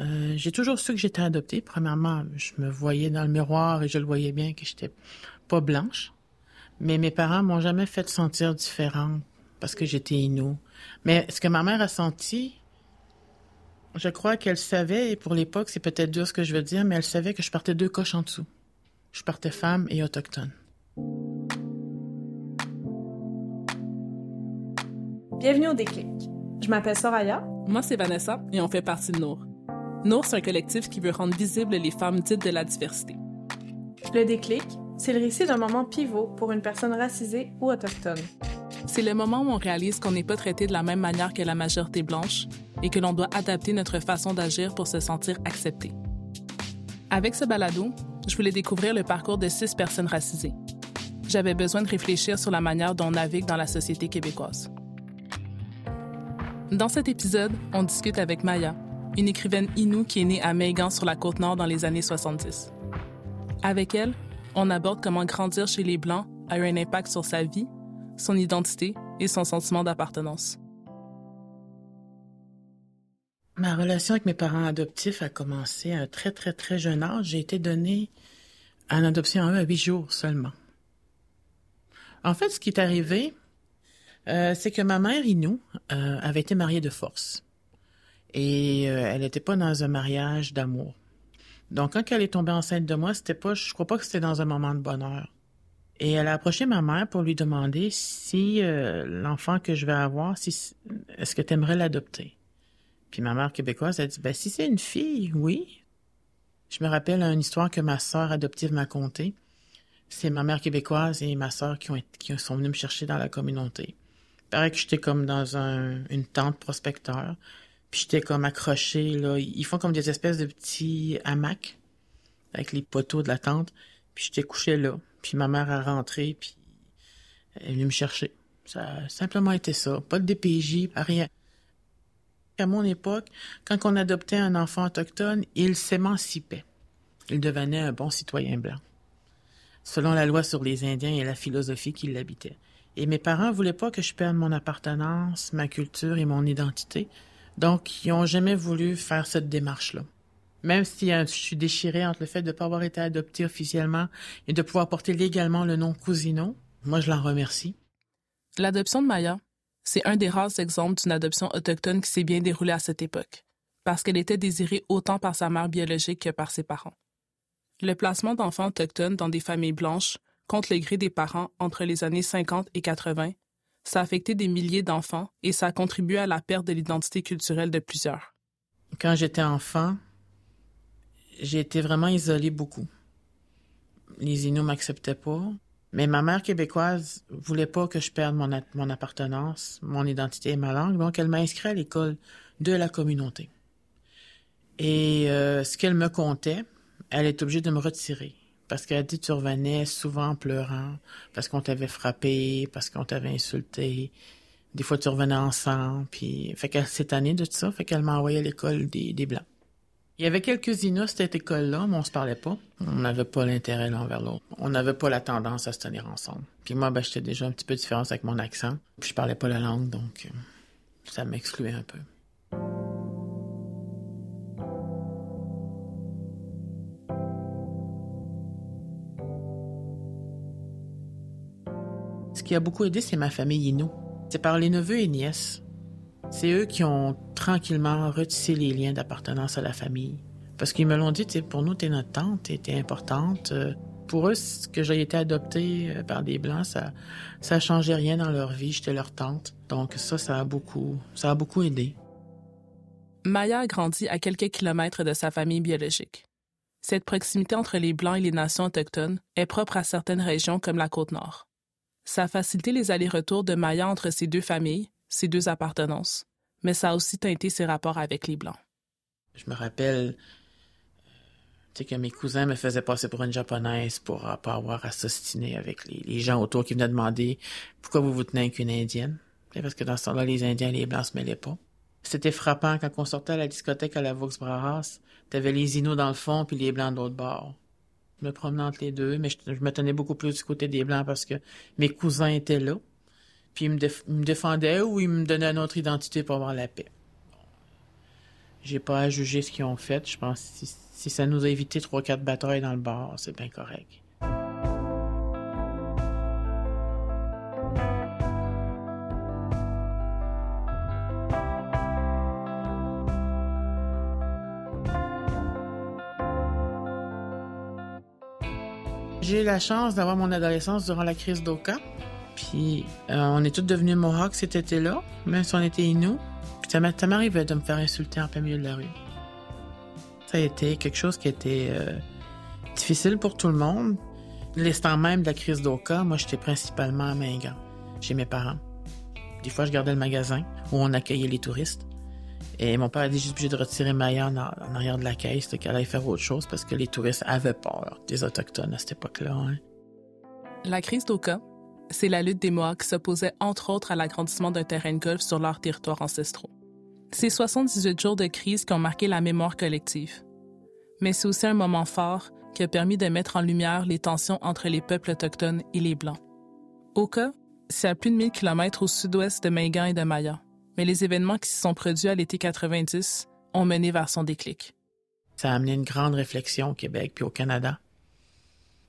Euh, j'ai toujours su que j'étais adoptée. Premièrement, je me voyais dans le miroir et je le voyais bien que j'étais pas blanche. Mais mes parents m'ont jamais fait sentir différente parce que j'étais inou. Mais ce que ma mère a senti, je crois qu'elle savait, et pour l'époque, c'est peut-être dur ce que je veux dire, mais elle savait que je partais deux coches en dessous. Je partais femme et autochtone. Bienvenue au Déclic. Je m'appelle Soraya. Moi, c'est Vanessa et on fait partie de Nour. Nour, c'est un collectif qui veut rendre visibles les femmes dites de la diversité. Le Déclic, c'est le récit d'un moment pivot pour une personne racisée ou autochtone. C'est le moment où on réalise qu'on n'est pas traité de la même manière que la majorité blanche et que l'on doit adapter notre façon d'agir pour se sentir accepté. Avec ce balado, je voulais découvrir le parcours de six personnes racisées. J'avais besoin de réfléchir sur la manière dont on navigue dans la société québécoise. Dans cet épisode, on discute avec Maya, une écrivaine inoue qui est née à Megan sur la côte nord dans les années 70. Avec elle, on aborde comment grandir chez les Blancs a eu un impact sur sa vie, son identité et son sentiment d'appartenance. Ma relation avec mes parents adoptifs a commencé à un très, très, très jeune âge. J'ai été donnée en adoption à eux à huit jours seulement. En fait, ce qui est arrivé, euh, c'est que ma mère Inou euh, avait été mariée de force. Et euh, elle n'était pas dans un mariage d'amour. Donc, quand elle est tombée enceinte de moi, c'était pas, je crois pas que c'était dans un moment de bonheur. Et elle a approché ma mère pour lui demander si l'enfant que je vais avoir, si, est-ce que tu aimerais l'adopter? Puis ma mère québécoise a dit, ben, si c'est une fille, oui. Je me rappelle une histoire que ma sœur adoptive m'a contée. C'est ma mère québécoise et ma sœur qui, ont, qui sont venues me chercher dans la communauté. Il paraît que j'étais comme dans un, une tente prospecteur. Puis j'étais comme accroché, là. Ils font comme des espèces de petits hamacs avec les poteaux de la tente. Puis j'étais couché là. Puis ma mère a rentré, puis elle est venue me chercher. Ça a simplement été ça. Pas de DPJ, rien. À mon époque, quand on adoptait un enfant autochtone, il s'émancipait. Il devenait un bon citoyen blanc. Selon la loi sur les Indiens et la philosophie qui l'habitait. Et mes parents voulaient pas que je perde mon appartenance, ma culture et mon identité. Donc, ils n'ont jamais voulu faire cette démarche-là. Même si hein, je suis déchirée entre le fait de ne pas avoir été adoptée officiellement et de pouvoir porter légalement le nom Cousino, moi, je l'en remercie. L'adoption de Maya, c'est un des rares exemples d'une adoption autochtone qui s'est bien déroulée à cette époque, parce qu'elle était désirée autant par sa mère biologique que par ses parents. Le placement d'enfants autochtones dans des familles blanches, contre le gré des parents entre les années 50 et 80, ça a affecté des milliers d'enfants et ça a contribué à la perte de l'identité culturelle de plusieurs. Quand j'étais enfant, j'ai été vraiment isolée beaucoup. Les Inuits m'acceptaient pas. Mais ma mère québécoise voulait pas que je perde mon, appartenance, mon identité et ma langue, donc elle m'a inscrit à l'école de la communauté. Et euh, ce qu'elle me comptait, elle est obligée de me retirer. Parce qu'elle dit tu revenais souvent en pleurant, parce qu'on t'avait frappé, parce qu'on t'avait insulté. Des fois, tu revenais ensemble, puis... Fait qu'elle s'est tannée de tout ça, fait qu'elle m'a envoyé à l'école des, des Blancs. Il y avait quelques Inuits à cette école-là, mais on se parlait pas. On n'avait pas l'intérêt l'un vers l'autre. On n'avait pas la tendance à se tenir ensemble. Puis moi, ben, j'étais déjà un petit peu différente avec mon accent. Puis je parlais pas la langue, donc euh, ça m'excluait un peu. Qui a beaucoup aidé, c'est ma famille Inou. C'est par les neveux et nièces. C'est eux qui ont tranquillement retissé les liens d'appartenance à la famille. Parce qu'ils me l'ont dit, pour nous, t'es notre tante, t'es importante. Pour eux, que j'ai été adoptée euh, par des Blancs, ça ça changeait rien dans leur vie. J'étais leur tante. Donc ça, ça a beaucoup, ça a beaucoup aidé. Maya a grandi à quelques kilomètres de sa famille biologique. Cette proximité entre les Blancs et les nations autochtones est propre à certaines régions comme la Côte-Nord. Ça a facilité les allers-retours de Maya entre ces deux familles, ses deux appartenances, mais ça a aussi teinté ses rapports avec les Blancs. Je me rappelle sais, que mes cousins me faisaient passer pour une japonaise pour euh, pas avoir à avec les, gens autour qui venaient demander pourquoi vous vous tenez avec une indienne? Parce que dans ce temps-là, les Indiens et les Blancs se mêlaient pas. C'était frappant quand on sortait à la discothèque à la Vaux Brahas. T'avais les Inuits dans le fond puis les Blancs de l'autre bord. Me promenais entre les deux, mais je, me tenais beaucoup plus du côté des Blancs parce que mes cousins étaient là. Puis ils me, défendaient ou ils me donnaient une autre identité pour avoir la paix. J'ai pas à juger ce qu'ils ont fait. Je pense que si, si ça nous a évité trois, quatre batailles dans le bar, c'est bien correct. La chance d'avoir mon adolescence durant la crise d'Oka. Puis euh, on est tous devenus Mohawks cet été-là, même si on était Inuits. Puis ça m'arrivait de me faire insulter en plein milieu de la rue. Ça a été quelque chose qui était euh, difficile pour tout le monde. L'instant même de la crise d'Oka, moi j'étais principalement à Mingan, chez mes parents. Des fois, je gardais le magasin où on accueillait les touristes. Et mon père dit juste obligé de retirer Maya en, arrière de la caisse, qu'elle allait faire autre chose parce que les touristes avaient peur des Autochtones à cette époque-là. Hein. La crise d'Oka, c'est la lutte des Mohawks qui s'opposait entre autres à l'agrandissement d'un terrain de golf sur leurs territoires ancestraux. C'est 78 jours de crise qui ont marqué la mémoire collective. Mais c'est aussi un moment fort qui a permis de mettre en lumière les tensions entre les peuples autochtones et les Blancs. Oka, c'est à plus de 1000 km au sud-ouest de Mingan et de Maya mais les événements qui se sont produits à l'été 90 ont mené vers son déclic. Ça a amené une grande réflexion au Québec puis au Canada.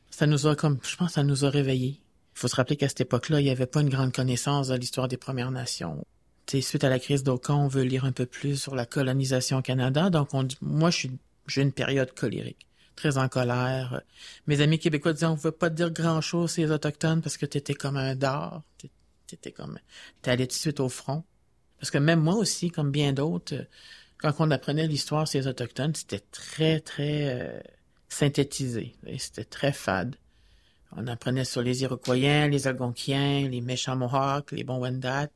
Ça nous a comme, je pense, ça nous a réveillés. Il faut se rappeler qu'à cette époque-là, il n'y avait pas une grande connaissance de l'histoire des Premières Nations. T'sais, suite à la crise d'Oka, on veut lire un peu plus sur la colonisation au Canada. Donc, on, moi, j'ai une période colérique, très en colère. Mes amis québécois disaient, on ne veut pas te dire grand-chose ces Autochtones parce que tu étais comme un dard. T'étais comme, t'es allé tout de suite au front. Parce que même moi aussi, comme bien d'autres, euh, quand on apprenait l'histoire ces Autochtones, c'était très, très euh, synthétisé. C'était très fade. On apprenait sur les Iroquois, les Algonquiens, les méchants Mohawks, les bons Wendat,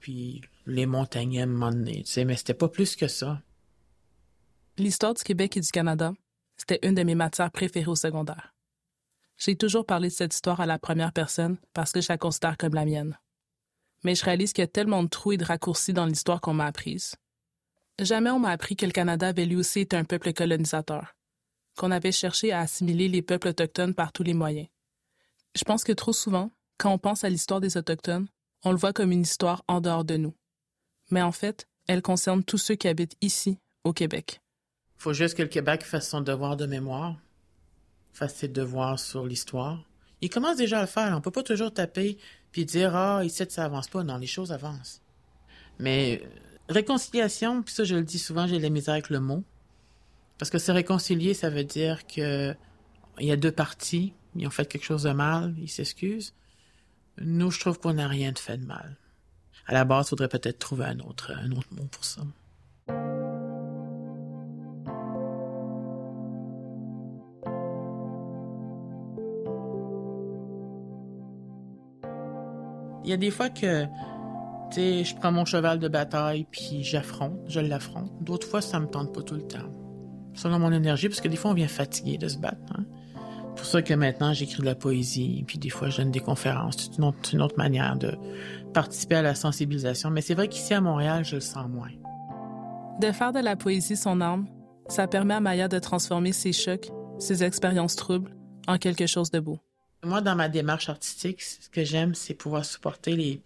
puis les Montagnais, tu sais, mais c'était pas plus que ça. L'histoire du Québec et du Canada, c'était une de mes matières préférées au secondaire. J'ai toujours parlé de cette histoire à la première personne parce que je la considère comme la mienne mais je réalise qu'il y a tellement de trous et de raccourcis dans l'histoire qu'on m'a apprise. Jamais on m'a appris que le Canada avait lui aussi été un peuple colonisateur, qu'on avait cherché à assimiler les peuples autochtones par tous les moyens. Je pense que trop souvent, quand on pense à l'histoire des Autochtones, on le voit comme une histoire en dehors de nous. Mais en fait, elle concerne tous ceux qui habitent ici, au Québec. Faut juste que le Québec fasse son devoir de mémoire, fasse ses devoirs sur l'histoire. Il commence déjà à le faire. On peut pas toujours taper puis dire ah ici ça avance pas. Non, les choses avancent. Mais euh, réconciliation, puis ça je le dis souvent, j'ai la misère avec le mot, parce que se réconcilier, ça veut dire que il y a deux parties, ils ont fait quelque chose de mal, ils s'excusent. Nous, je trouve qu'on n'a rien de fait de mal. À la base, il faudrait peut-être trouver un autre, un autre mot pour ça. Il y a des fois que, tu je prends mon cheval de bataille puis j'affronte, je l'affronte. D'autres fois, ça me tente pas tout le temps. Selon mon énergie, parce que des fois, on vient fatigué de se battre. Hein. pour ça que maintenant, j'écris de la poésie, puis des fois, je donne des conférences. C'est une une autre manière de participer à la sensibilisation. Mais c'est vrai qu'ici, à Montréal, je le sens moins. De faire de la poésie son arme, ça permet à Maya de transformer ses chocs, ses expériences troubles, en quelque chose de beau. Moi, dans ma démarche artistique, ce que j'aime, c'est pouvoir supporter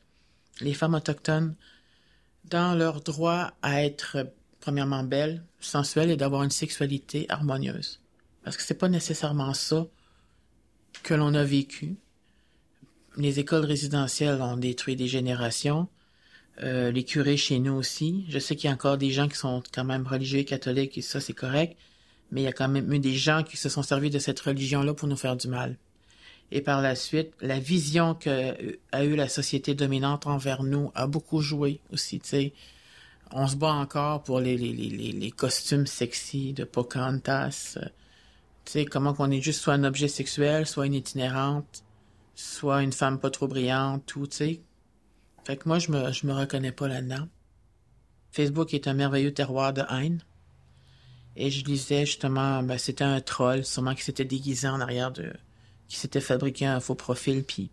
les, femmes autochtones dans leur droit à être, premièrement, belles, sensuelles et d'avoir une sexualité harmonieuse. Parce que c'est pas nécessairement ça que l'on a vécu. Les écoles résidentielles ont détruit des générations. Euh, les curés chez nous aussi. Je sais qu'il y a encore des gens qui sont quand même religieux et catholiques et ça c'est correct, mais il y a quand même eu des gens qui se sont servis de cette religion-là pour nous faire du mal et par la suite, la vision que a eu la société dominante envers nous a beaucoup joué aussi, tu sais. On se bat encore pour les, les, les, costumes sexy de Pocahontas. Tu sais, comment qu'on est juste soit un objet sexuel, soit une itinérante, soit une femme pas trop brillante, tout, tu sais. Fait que moi, je me, me reconnais pas là-dedans. Facebook est un merveilleux terroir de haine. Et je disais justement, ben, c'était un troll, sûrement qui s'était déguisé en arrière de, qui s'était fabriqué un faux profil, puis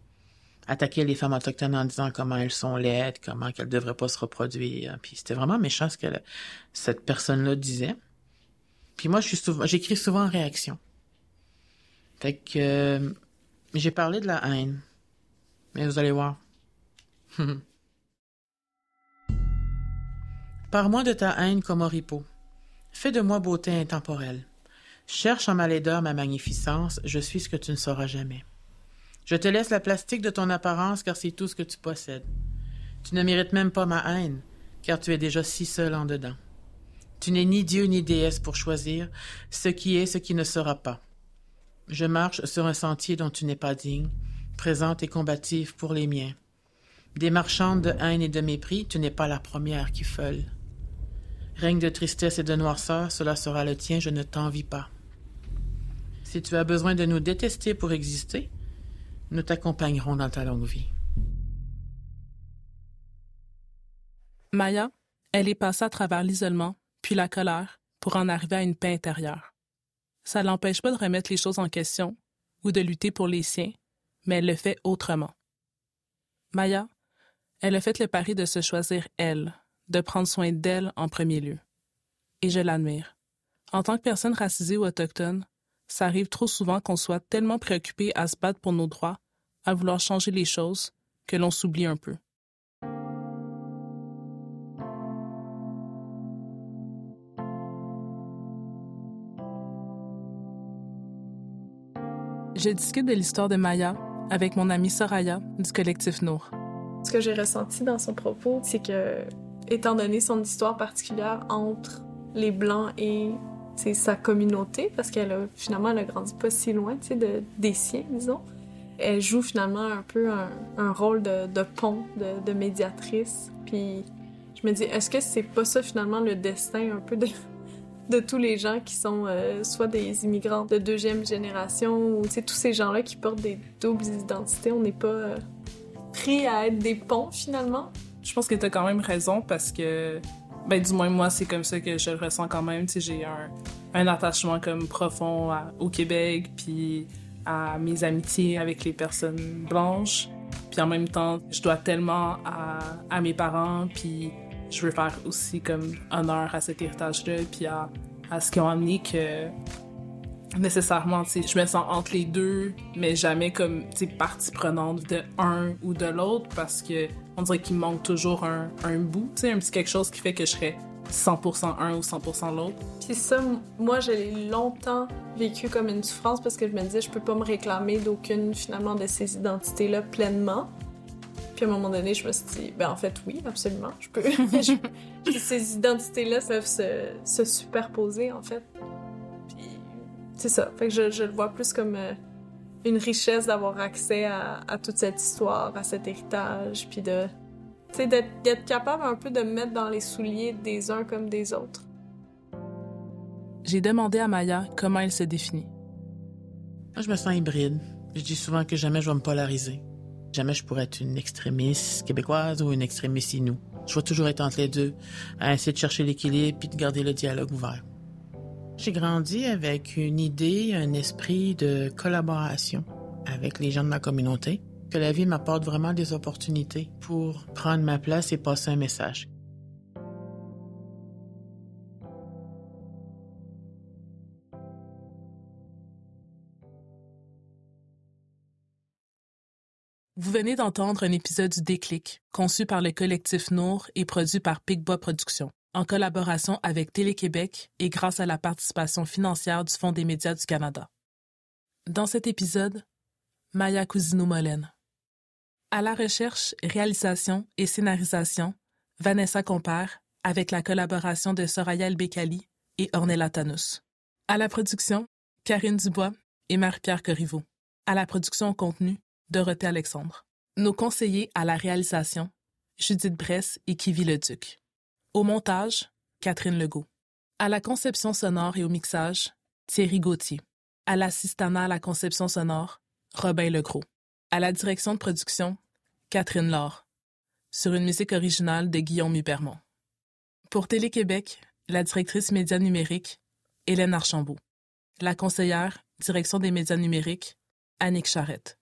attaquer les femmes autochtones en disant comment elles sont laides, comment qu'elles devraient pas se reproduire. Puis c'était vraiment méchant ce que cette personne-là disait. Puis moi, j'écris souvent en réaction. Fait que euh, j'ai parlé de la haine. Mais vous allez voir. Parle-moi de ta haine comme Oripo. Fais de moi beauté intemporelle. Cherche en ma laideur ma magnificence, je suis ce que tu ne sauras jamais. Je te laisse la plastique de ton apparence, car c'est tout ce que tu possèdes. Tu ne mérites même pas ma haine, car tu es déjà si seul en dedans. Tu n'es ni Dieu ni déesse pour choisir ce qui est, ce qui ne sera pas. Je marche sur un sentier dont tu n'es pas digne, présente et combative pour les miens. Des marchandes de haine et de mépris, tu n'es pas la première qui feule. Règne de tristesse et de noirceur, cela sera le tien, je ne t'envie pas. Si tu as besoin de nous détester pour exister, nous t'accompagnerons dans ta longue vie. Maya, elle est passée à travers l'isolement, puis la colère, pour en arriver à une paix intérieure. Ça l'empêche pas de remettre les choses en question ou de lutter pour les siens, mais elle le fait autrement. Maya, elle a fait le pari de se choisir elle, de prendre soin d'elle en premier lieu. Et je l'admire. En tant que personne racisée ou autochtone, ça arrive trop souvent qu'on soit tellement préoccupé à se battre pour nos droits, à vouloir changer les choses, que l'on s'oublie un peu. Je discute de l'histoire de Maya avec mon amie Soraya du collectif Nour. Ce que j'ai ressenti dans son propos, c'est que, étant donné son histoire particulière entre les Blancs et sa communauté, parce qu'elle a finalement elle a grandi pas si loin de, des siens, disons, elle joue finalement un peu un, rôle de, pont, de, médiatrice. Puis je me dis, est-ce que c'est pas ça finalement le destin un peu de, de tous les gens qui sont euh, soit des immigrants de deuxième génération ou tous ces gens-là qui portent des doubles identités, on n'est pas euh, pris à être des ponts finalement? Je pense que tu as quand même raison parce que, ben, du moins, moi, c'est comme ça que je le ressens quand même. Tu j'ai un, un, attachement comme profond au Québec, puis à mes amitiés avec les personnes blanches. Puis en même temps, je dois tellement à, à mes parents, puis je veux faire aussi comme honneur à cet héritage-là, puis à, à ce qu'ils ont amené que nécessairement, tu je me sens entre les deux, mais jamais comme, tu partie prenante de un ou de l'autre, parce que on dirait qu'il manque toujours un, un bout, tu sais, un petit quelque chose qui fait que je serais 100% un ou 100% l'autre. Puis ça, moi, j'ai longtemps vécu comme une souffrance parce que je me disais, je peux pas me réclamer d'aucune, finalement, de ces identités-là pleinement. Puis à un moment donné, je me suis dit, ben en fait, oui, absolument, je peux. ces identités-là peuvent se, se, superposer, en fait. Puis c'est ça. Fait que je, je, le vois plus comme euh, une richesse d'avoir accès à, à, toute cette histoire, à cet héritage, puis de. Tu sais, d'être capable un peu de me mettre dans les souliers des uns comme des autres. J'ai demandé à Maya comment elle se définit. Moi, je me sens hybride. Je dis souvent que jamais je vais me polariser. Jamais je pourrais être une extrémiste québécoise ou une extrémiste inou. Je vais toujours être entre les deux, à essayer de chercher l'équilibre puis de garder le dialogue ouvert. J'ai grandi avec une idée, un esprit de collaboration avec les gens de ma communauté, que la vie m'apporte vraiment des opportunités pour prendre ma place et passer un message. Vous venez d'entendre un épisode du Déclic, conçu par le collectif Nour et produit par Picbois Productions, en collaboration avec Télé-Québec et grâce à la participation financière du Fonds des médias du Canada. Dans cet épisode, Maya Cousino-Molène. À la recherche, réalisation et scénarisation, Vanessa Compère, avec la collaboration de Soraya El-Bekali et Ornella Tanous. À la production, Karine Dubois et Marie-Pierre Corriveau. À la production contenu, Dorothée Alexandre. Nos conseillers à la réalisation, Judith Bress et Kivi Leduc. Au montage, Catherine Legault. À la conception sonore et au mixage, Thierry Gauthier. À l'assistanat à la conception sonore, Robin Legros. À la direction de production, Catherine Laure. Sur une musique originale de Guillaume Hubermont. Pour Télé-Québec, la directrice médias numériques, Hélène Archambault. La conseillère, direction des médias numériques, Annick Charrette.